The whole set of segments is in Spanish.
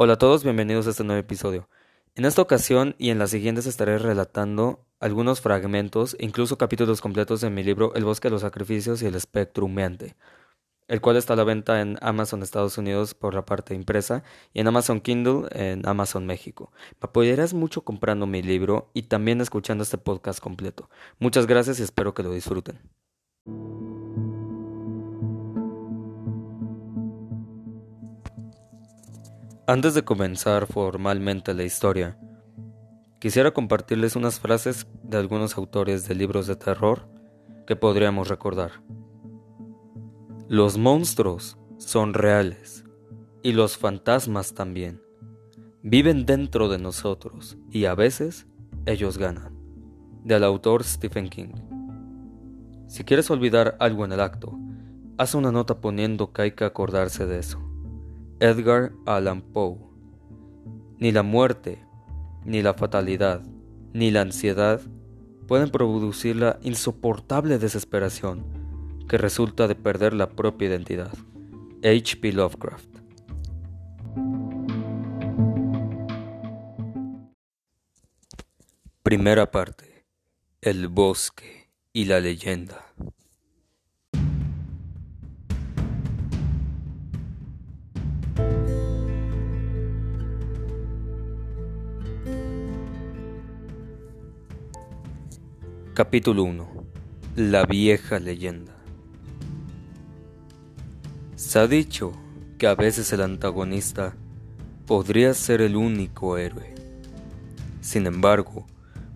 Hola a todos, bienvenidos a este nuevo episodio. En esta ocasión y en las siguientes estaré relatando algunos fragmentos, incluso capítulos completos de mi libro El bosque de los sacrificios y el espectro humeante, el cual está a la venta en Amazon Estados Unidos por la parte impresa y en Amazon Kindle en Amazon México. Me apoyarás mucho comprando mi libro y también escuchando este podcast completo. Muchas gracias y espero que lo disfruten. Antes de comenzar formalmente la historia, quisiera compartirles unas frases de algunos autores de libros de terror que podríamos recordar. Los monstruos son reales y los fantasmas también. Viven dentro de nosotros y a veces ellos ganan. Del autor Stephen King. Si quieres olvidar algo en el acto, haz una nota poniendo que hay que acordarse de eso. Edgar Allan Poe. Ni la muerte, ni la fatalidad, ni la ansiedad pueden producir la insoportable desesperación que resulta de perder la propia identidad. H.P. Lovecraft. Primera parte. El bosque y la leyenda. Capítulo 1 La vieja leyenda Se ha dicho que a veces el antagonista podría ser el único héroe. Sin embargo,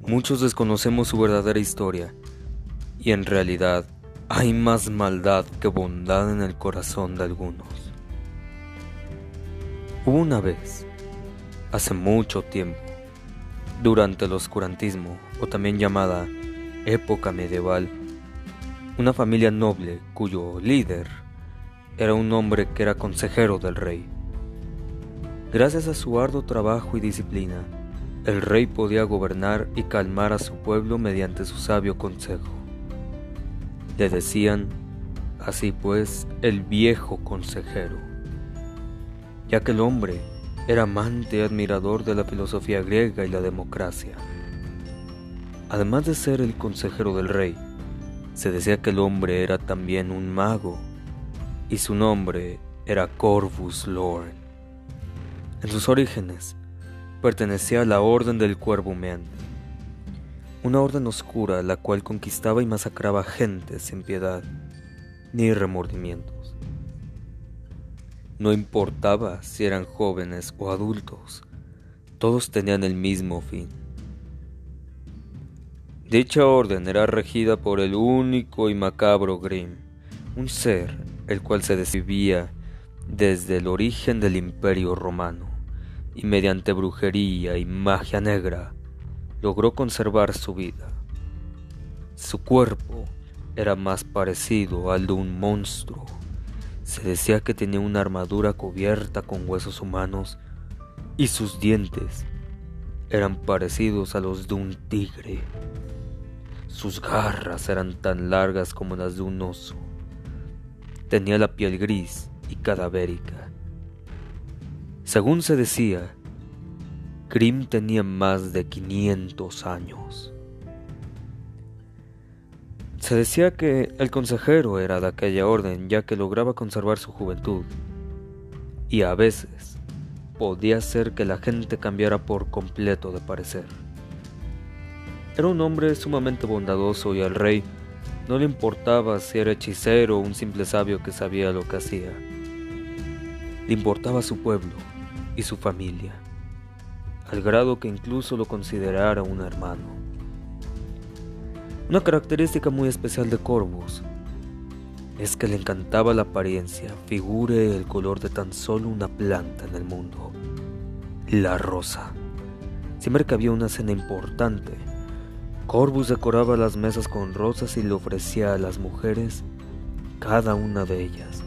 muchos desconocemos su verdadera historia y en realidad hay más maldad que bondad en el corazón de algunos. Una vez, hace mucho tiempo, durante el oscurantismo, o también llamada época medieval, una familia noble cuyo líder era un hombre que era consejero del rey. Gracias a su arduo trabajo y disciplina, el rey podía gobernar y calmar a su pueblo mediante su sabio consejo. Le decían, así pues, el viejo consejero, ya que el hombre era amante y admirador de la filosofía griega y la democracia. Además de ser el consejero del rey, se decía que el hombre era también un mago, y su nombre era Corvus Lorn. En sus orígenes, pertenecía a la Orden del Cuervo Humeante, una orden oscura la cual conquistaba y masacraba gente sin piedad ni remordimientos. No importaba si eran jóvenes o adultos, todos tenían el mismo fin Dicha orden era regida por el único y macabro Grimm, un ser el cual se desvivía desde el origen del imperio romano y mediante brujería y magia negra logró conservar su vida. Su cuerpo era más parecido al de un monstruo. Se decía que tenía una armadura cubierta con huesos humanos y sus dientes eran parecidos a los de un tigre. Sus garras eran tan largas como las de un oso. Tenía la piel gris y cadavérica. Según se decía, Grimm tenía más de 500 años. Se decía que el consejero era de aquella orden ya que lograba conservar su juventud y a veces podía hacer que la gente cambiara por completo de parecer. Era un hombre sumamente bondadoso y al rey no le importaba si era hechicero o un simple sabio que sabía lo que hacía. Le importaba su pueblo y su familia, al grado que incluso lo considerara un hermano. Una característica muy especial de Corvus es que le encantaba la apariencia, figure y el color de tan solo una planta en el mundo, la rosa. Siempre que había una cena importante, Corvus decoraba las mesas con rosas y le ofrecía a las mujeres cada una de ellas,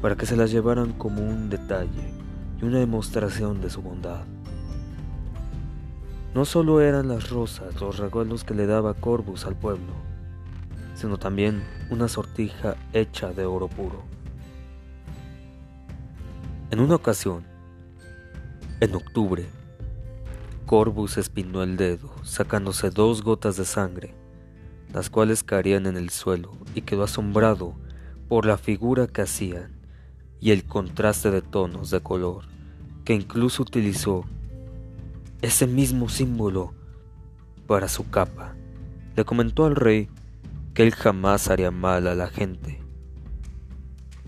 para que se las llevaran como un detalle y una demostración de su bondad. No solo eran las rosas los regalos que le daba Corvus al pueblo, sino también una sortija hecha de oro puro. En una ocasión, En octubre, Corvus espinó el dedo, sacándose dos gotas de sangre, las cuales caían en el suelo, y quedó asombrado por la figura que hacían y el contraste de tonos de color, que incluso utilizó ese mismo símbolo para su capa. Le comentó al rey que él jamás haría mal a la gente.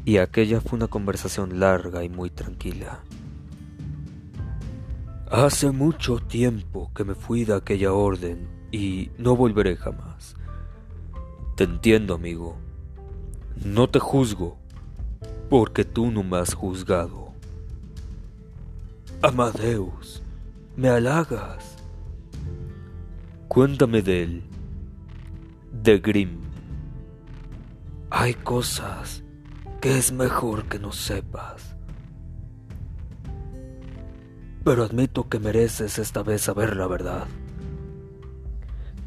Y aquella fue una conversación larga y muy tranquila. Hace mucho tiempo que me fui de aquella orden y no volveré jamás. Te entiendo, amigo. No te juzgo, porque tú no me has juzgado. Amadeus, me halagas. Cuéntame de él, de Grimm. Hay cosas que es mejor que no sepas. Pero admito que mereces esta vez saber la verdad.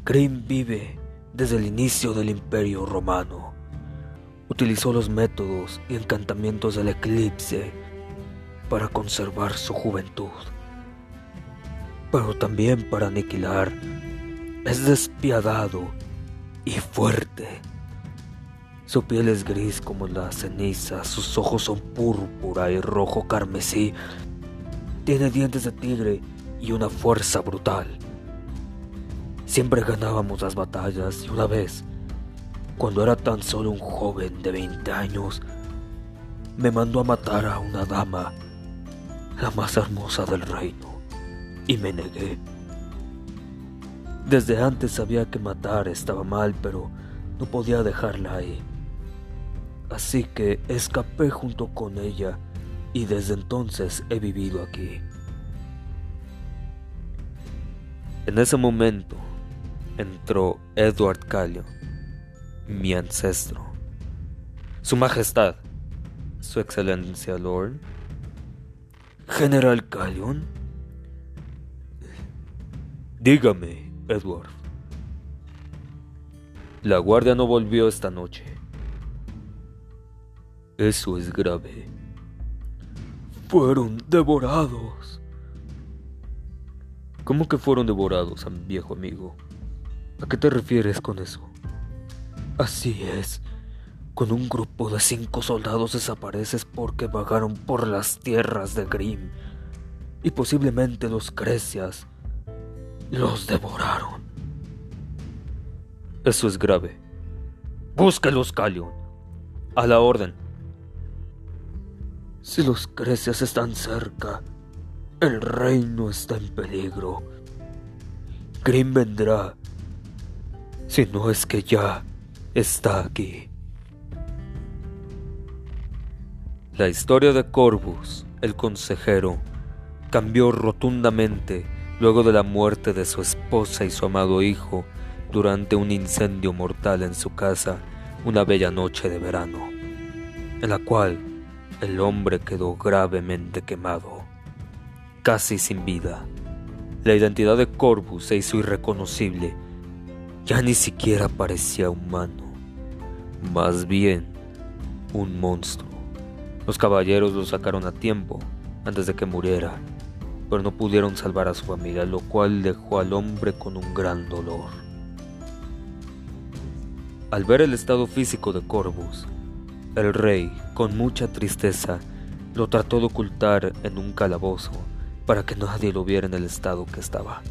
Grimm vive desde el inicio del Imperio Romano. Utilizó los métodos y encantamientos del eclipse para conservar su juventud, pero también para aniquilar. Es despiadado y fuerte. Su piel es gris como la ceniza, sus ojos son púrpura y rojo carmesí. Tiene dientes de tigre y una fuerza brutal. Siempre ganábamos las batallas y una vez, cuando era tan solo un joven de 20 años, me mandó a matar a una dama, la más hermosa del reino, y me negué. Desde antes sabía que matar estaba mal, pero no podía dejarla ahí. Así que escapé junto con ella y desde entonces he vivido aquí. En ese momento, entró Edward Callion, mi ancestro. Su Majestad, Su Excelencia Lord. General Callion. Dígame, Edward. La guardia no volvió esta noche. Eso es grave. Fueron devorados. ¿Cómo que fueron devorados, viejo amigo? ¿A qué te refieres con eso? Así es. Cuando un grupo de cinco soldados desapareces porque vagaron por las tierras de Grimm y posiblemente los Crecias los devoraron. Eso es grave. Búscalos, Calion. A la orden. Si los Crecias están cerca, el reino está en peligro. Grimm vendrá si no es que ya está aquí. La historia de Corvus, el consejero, cambió rotundamente luego de la muerte de su esposa y su amado hijo durante un incendio mortal en su casa una bella noche de verano, en la cual el hombre quedó gravemente quemado, casi sin vida. La identidad de Corvus se hizo irreconocible ya ni siquiera parecía humano, más bien un monstruo. Los caballeros lo sacaron a tiempo, antes de que muriera, pero no pudieron salvar a su familia, lo cual dejó al hombre con un gran dolor. Al ver el estado físico de Corvus, el rey, con mucha tristeza, lo trató de ocultar en un calabozo para que nadie lo viera en el estado que estaba.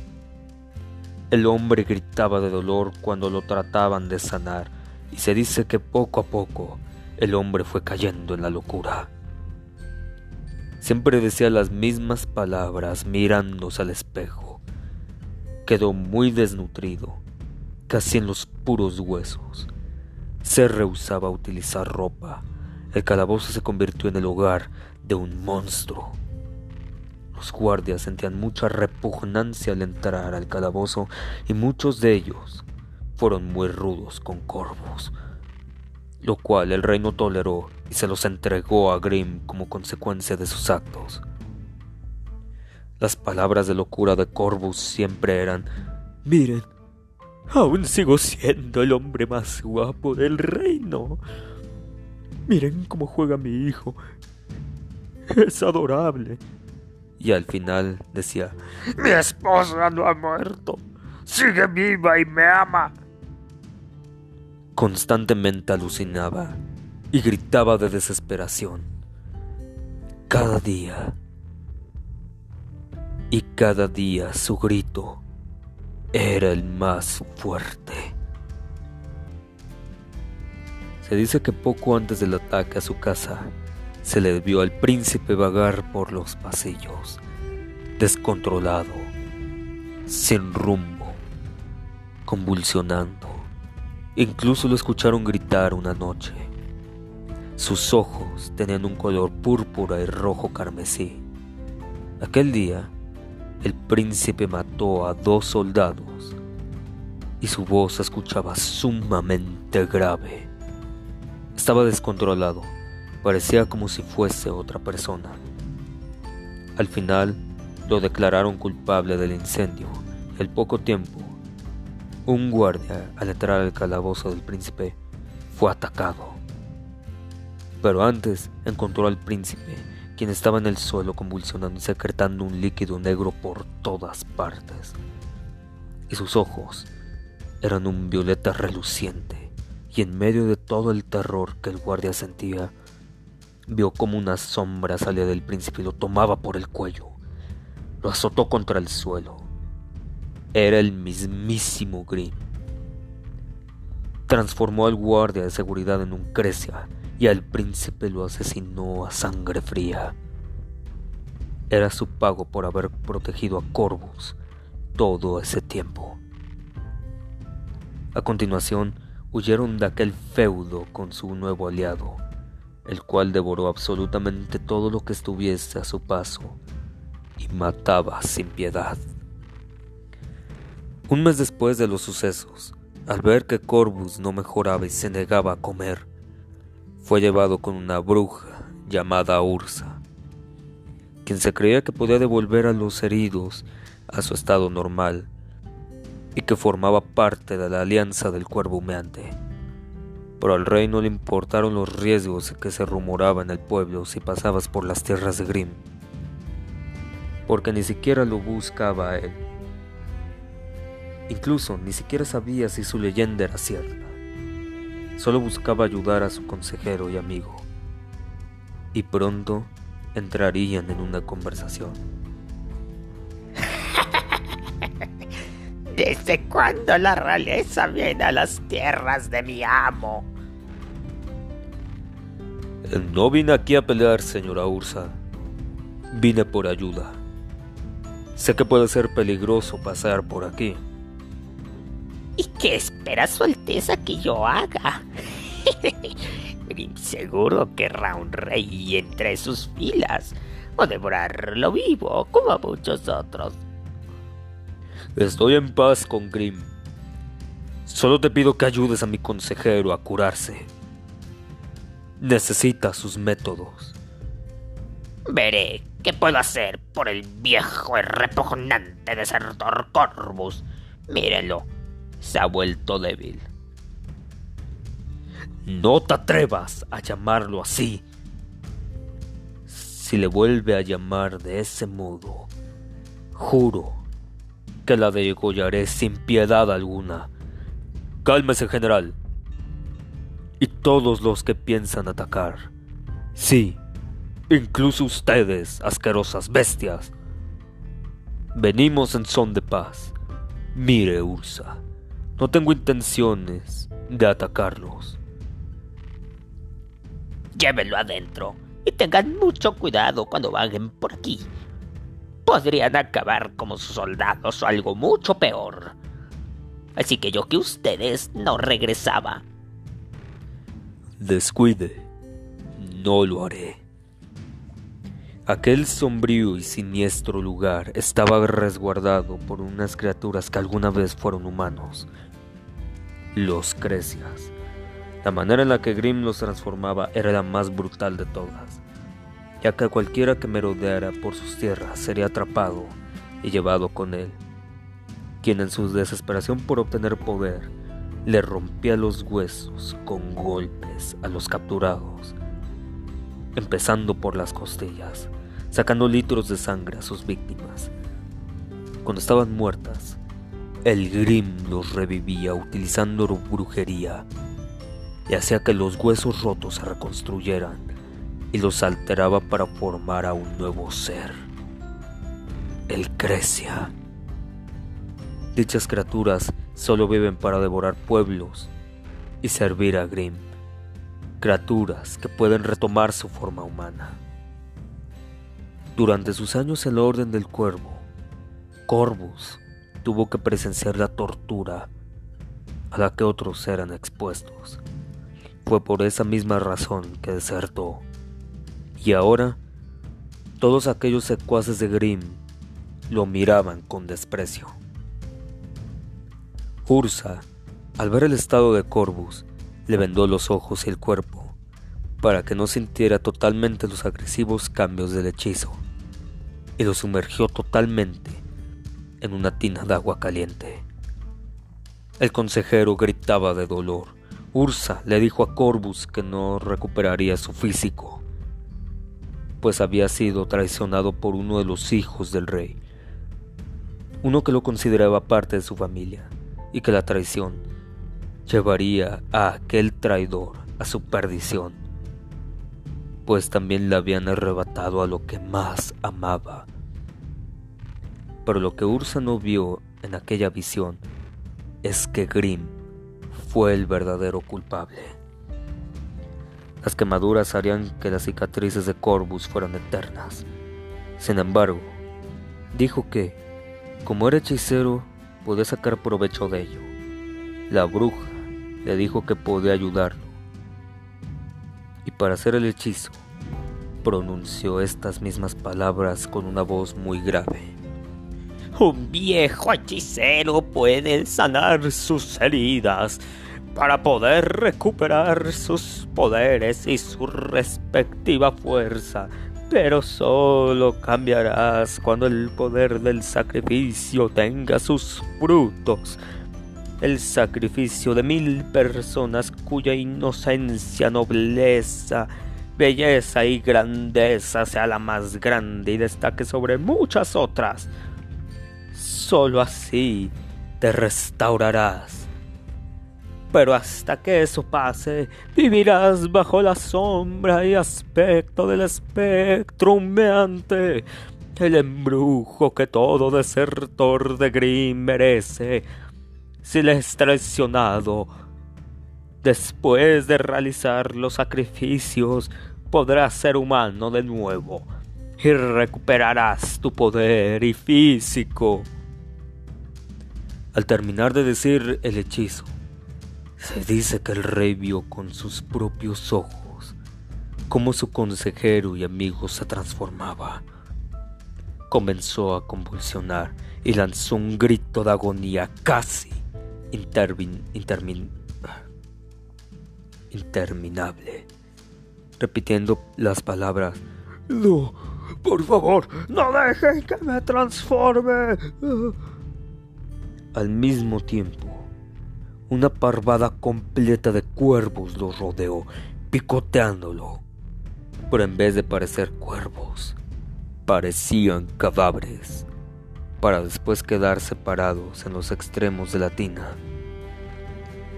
El hombre gritaba de dolor cuando lo trataban de sanar y se dice que poco a poco el hombre fue cayendo en la locura. Siempre decía las mismas palabras mirándose al espejo. Quedó muy desnutrido, casi en los puros huesos. Se rehusaba a utilizar ropa. El calabozo se convirtió en el hogar de un monstruo. Los guardias sentían mucha repugnancia al entrar al calabozo y muchos de ellos fueron muy rudos con Corvus, lo cual el rey no toleró y se los entregó a Grimm como consecuencia de sus actos. Las palabras de locura de Corvus siempre eran, miren, aún sigo siendo el hombre más guapo del reino. Miren cómo juega mi hijo. Es adorable y al final decía, Mi esposa no ha muerto, sigue viva y me ama. Constantemente alucinaba y gritaba de desesperación. Cada día y cada día su grito era el más fuerte. Se dice que poco antes del ataque a su casa, se le vio al príncipe vagar por los pasillos, descontrolado, sin rumbo, convulsionando. Incluso lo escucharon gritar una noche. Sus ojos tenían un color púrpura y rojo carmesí. Aquel día, el príncipe mató a dos soldados y su voz se escuchaba sumamente grave. Estaba descontrolado Parecía como si fuese otra persona. Al final lo declararon culpable del incendio al poco tiempo, un guardia al entrar al calabozo del príncipe fue atacado. Pero antes encontró al príncipe, quien estaba en el suelo convulsionando y secretando un líquido negro por todas partes. Y sus ojos eran un violeta reluciente, y en medio de todo el terror que el guardia sentía, Vio como una sombra salía del príncipe y lo tomaba por el cuello. Lo azotó contra el suelo. Era el mismísimo Grimm. Transformó al guardia de seguridad en un Crecia y al príncipe lo asesinó a sangre fría. Era su pago por haber protegido a Corvus todo ese tiempo. A continuación, huyeron de aquel feudo con su nuevo aliado, el cual devoró absolutamente todo lo que estuviese a su paso y mataba sin piedad. Un mes después de los sucesos, al ver que Corvus no mejoraba y se negaba a comer, fue llevado con una bruja llamada Ursa, quien se creía que podía devolver a los heridos a su estado normal y que formaba parte de la alianza del cuervo humeante pero al rey no le importaron los riesgos que se rumoraban en el pueblo si pasabas por las tierras de Grimm, porque ni siquiera lo buscaba a él. Incluso ni siquiera sabía si su leyenda era cierta. Solo buscaba ayudar a su consejero y amigo. Y pronto entrarían en una conversación. ¿Desde cuándo la realeza viene a las tierras de mi amo? No vine aquí a pelear, señora Ursa. Vine por ayuda. Sé que puede ser peligroso pasar por aquí. ¿Y qué espera su Alteza que yo haga? Seguro querrá un rey entre sus filas o devorarlo vivo como a muchos otros. Estoy en paz con Grim. Solo te pido que ayudes a mi consejero a curarse. Necesita sus métodos. Veré qué puedo hacer por el viejo y repugnante desertor Corvus. Mírenlo, se ha vuelto débil. No te atrevas a llamarlo así. Si le vuelve a llamar de ese modo, juro que la degollaré sin piedad alguna. Cálmese, general y todos los que piensan atacar. Sí, incluso ustedes, asquerosas bestias. Venimos en son de paz. Mire, Ursa, no tengo intenciones de atacarlos. Llévenlo adentro y tengan mucho cuidado cuando vaguen por aquí. Podrían acabar como sus soldados o algo mucho peor. Así que yo que ustedes no regresaba Descuide, no lo haré. Aquel sombrío y siniestro lugar estaba resguardado por unas criaturas que alguna vez fueron humanos, los Crecias. La manera en la que Grimm los transformaba era la más brutal de todas, ya que cualquiera que merodeara por sus tierras sería atrapado y llevado con él, quien en su desesperación por obtener poder le rompía los huesos con golpes a los capturados, empezando por las costillas, sacando litros de sangre a sus víctimas. Cuando estaban muertas, el Grim los revivía utilizando brujería y hacía que los huesos rotos se reconstruyeran y los alteraba para formar a un nuevo ser, el Crecia. Dichas criaturas solo viven para devorar pueblos y servir a Grim, criaturas que pueden retomar su forma humana. Durante sus años en la Orden del Cuervo, Corvus tuvo que presenciar la tortura a la que otros eran expuestos. Fue por esa misma razón que desertó. Y ahora, todos aquellos secuaces de Grimm lo miraban con desprecio. Ursa, al ver el estado de Corvus, le vendó los ojos y el cuerpo para que no sintiera totalmente los agresivos cambios del hechizo y lo sumergió totalmente en una tina de agua caliente. El consejero gritaba de dolor. Ursa le dijo a Corvus que no recuperaría su físico, pues había sido traicionado por uno de los hijos del rey, uno que lo consideraba parte de su familia, y que la traición llevaría a aquel traidor a su perdición, pues también le habían arrebatado a lo que más amaba, pero lo que Ursa no vio en aquella visión es que Grim fue el verdadero culpable. Las quemaduras harían que las cicatrices de Corvus fueran eternas. Sin embargo, dijo que, como era hechicero, podía sacar provecho de ello. La bruja le dijo que podía ayudarlo. Y para hacer el hechizo, pronunció estas mismas palabras con una voz muy grave. Un viejo hechicero puede sanar sus heridas para poder recuperar sus poderes y su respectiva fuerza, pero solo cambiarás cuando el poder del sacrificio tenga sus frutos. El sacrificio de mil personas cuya inocencia, nobleza, belleza y grandeza sea la más grande y destaque sobre muchas otras Solo así te restaurarás. Pero hasta que eso pase, vivirás bajo la sombra y aspecto del espectro humeante, el embrujo que todo desertor de Grimm merece. Si le es traicionado, después de realizar los sacrificios, podrás ser humano de nuevo y recuperarás tu poder y físico. Al terminar de decir el hechizo, se dice que el rey vio con sus propios ojos cómo su consejero y amigo se transformaba. Comenzó a convulsionar y lanzó un grito de agonía casi interminable, repitiendo las palabras, No, por favor, no dejen que me transforme. Al mismo tiempo, una parvada completa de cuervos lo rodeó, picoteándolo. Pero en vez de parecer cuervos, parecían cadáveres, para después quedar separados en los extremos de la tina.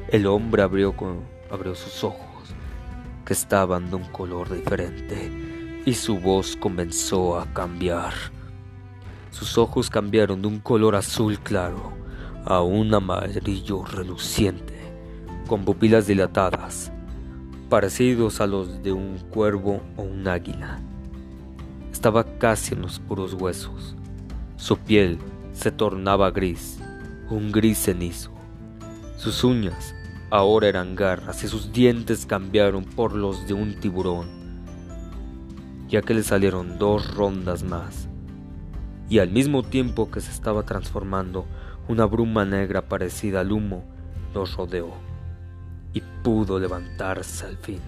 El hombre abrió, abrió sus ojos, que estaban de un color diferente, y su voz comenzó a cambiar. Sus ojos cambiaron de un color azul claro a un amarillo reluciente, con pupilas dilatadas, parecidos a los de un cuervo o un águila. Estaba casi en los puros huesos. Su piel se tornaba gris, un gris cenizo. Sus uñas ahora eran garras y sus dientes cambiaron por los de un tiburón, ya que le salieron dos rondas más. Y al mismo tiempo que se estaba transformando, una bruma negra parecida al humo los rodeó y pudo levantarse al fin.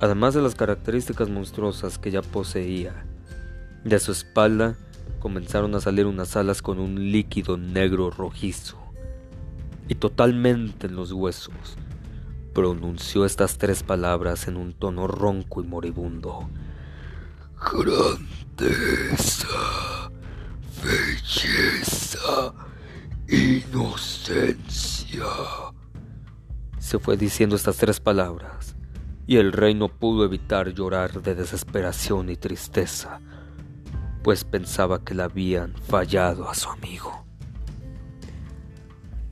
Además de las características monstruosas que ya poseía, de su espalda comenzaron a salir unas alas con un líquido negro rojizo y totalmente en los huesos. Pronunció estas tres palabras en un tono ronco y moribundo. grandeza, belleza, inocencia. Se fue diciendo estas tres palabras, y el rey no pudo evitar llorar de desesperación y tristeza, pues pensaba que le habían fallado a su amigo.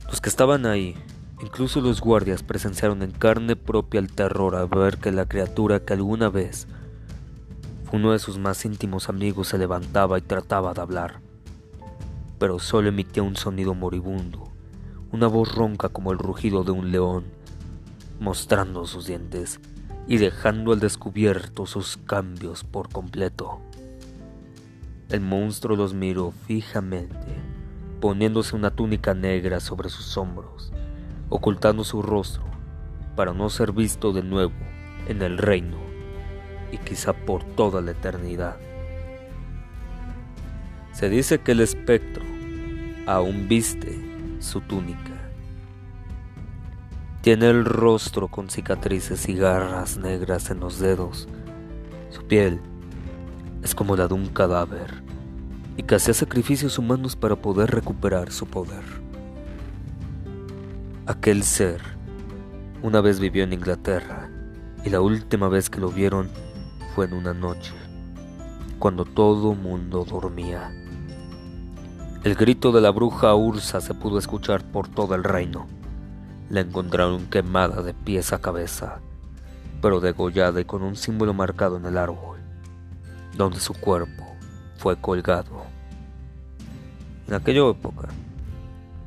Los que estaban ahí, incluso los guardias, presenciaron en carne propia el terror al ver que la criatura que alguna vez uno de sus más íntimos amigos se levantaba y trataba de hablar, pero solo emitía un sonido moribundo, una voz ronca como el rugido de un león, mostrando sus dientes y dejando al descubierto sus cambios por completo. El monstruo los miró fijamente, poniéndose una túnica negra sobre sus hombros, ocultando su rostro para no ser visto de nuevo en el reino y quizá por toda la eternidad. Se dice que el espectro aún viste su túnica. Tiene el rostro con cicatrices y garras negras en los dedos. Su piel es como la de un cadáver y que hacía sacrificios humanos para poder recuperar su poder. Aquel ser una vez vivió en Inglaterra y la última vez que lo vieron fue en una noche, cuando todo mundo dormía. El grito de la bruja Ursa se pudo escuchar por todo el reino. La encontraron quemada de pies a cabeza, pero degollada y con un símbolo marcado en el árbol, donde su cuerpo fue colgado. En aquella época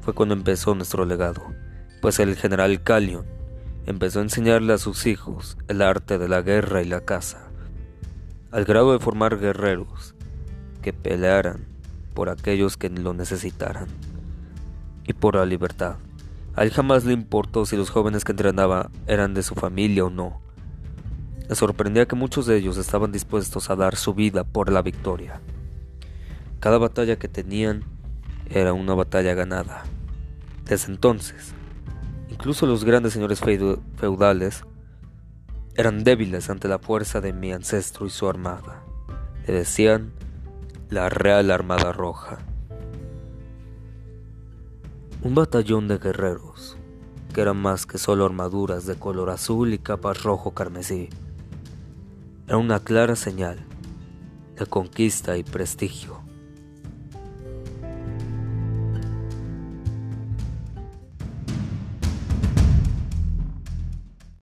fue cuando empezó nuestro legado, pues el general Calion empezó a enseñarle a sus hijos el arte de la guerra y la caza al grado de formar guerreros que pelearan por aquellos que lo necesitaran y por la libertad. A él jamás le importó si los jóvenes que entrenaba eran de su familia o no. Le sorprendía que muchos de ellos estaban dispuestos a dar su vida por la victoria. Cada batalla que tenían era una batalla ganada. Desde entonces, incluso los grandes señores feudales eran débiles ante la fuerza de mi ancestro y su armada. Le decían la Real Armada Roja. Un batallón de guerreros, que eran más que solo armaduras de color azul y capas rojo carmesí. Era una clara señal de conquista y prestigio.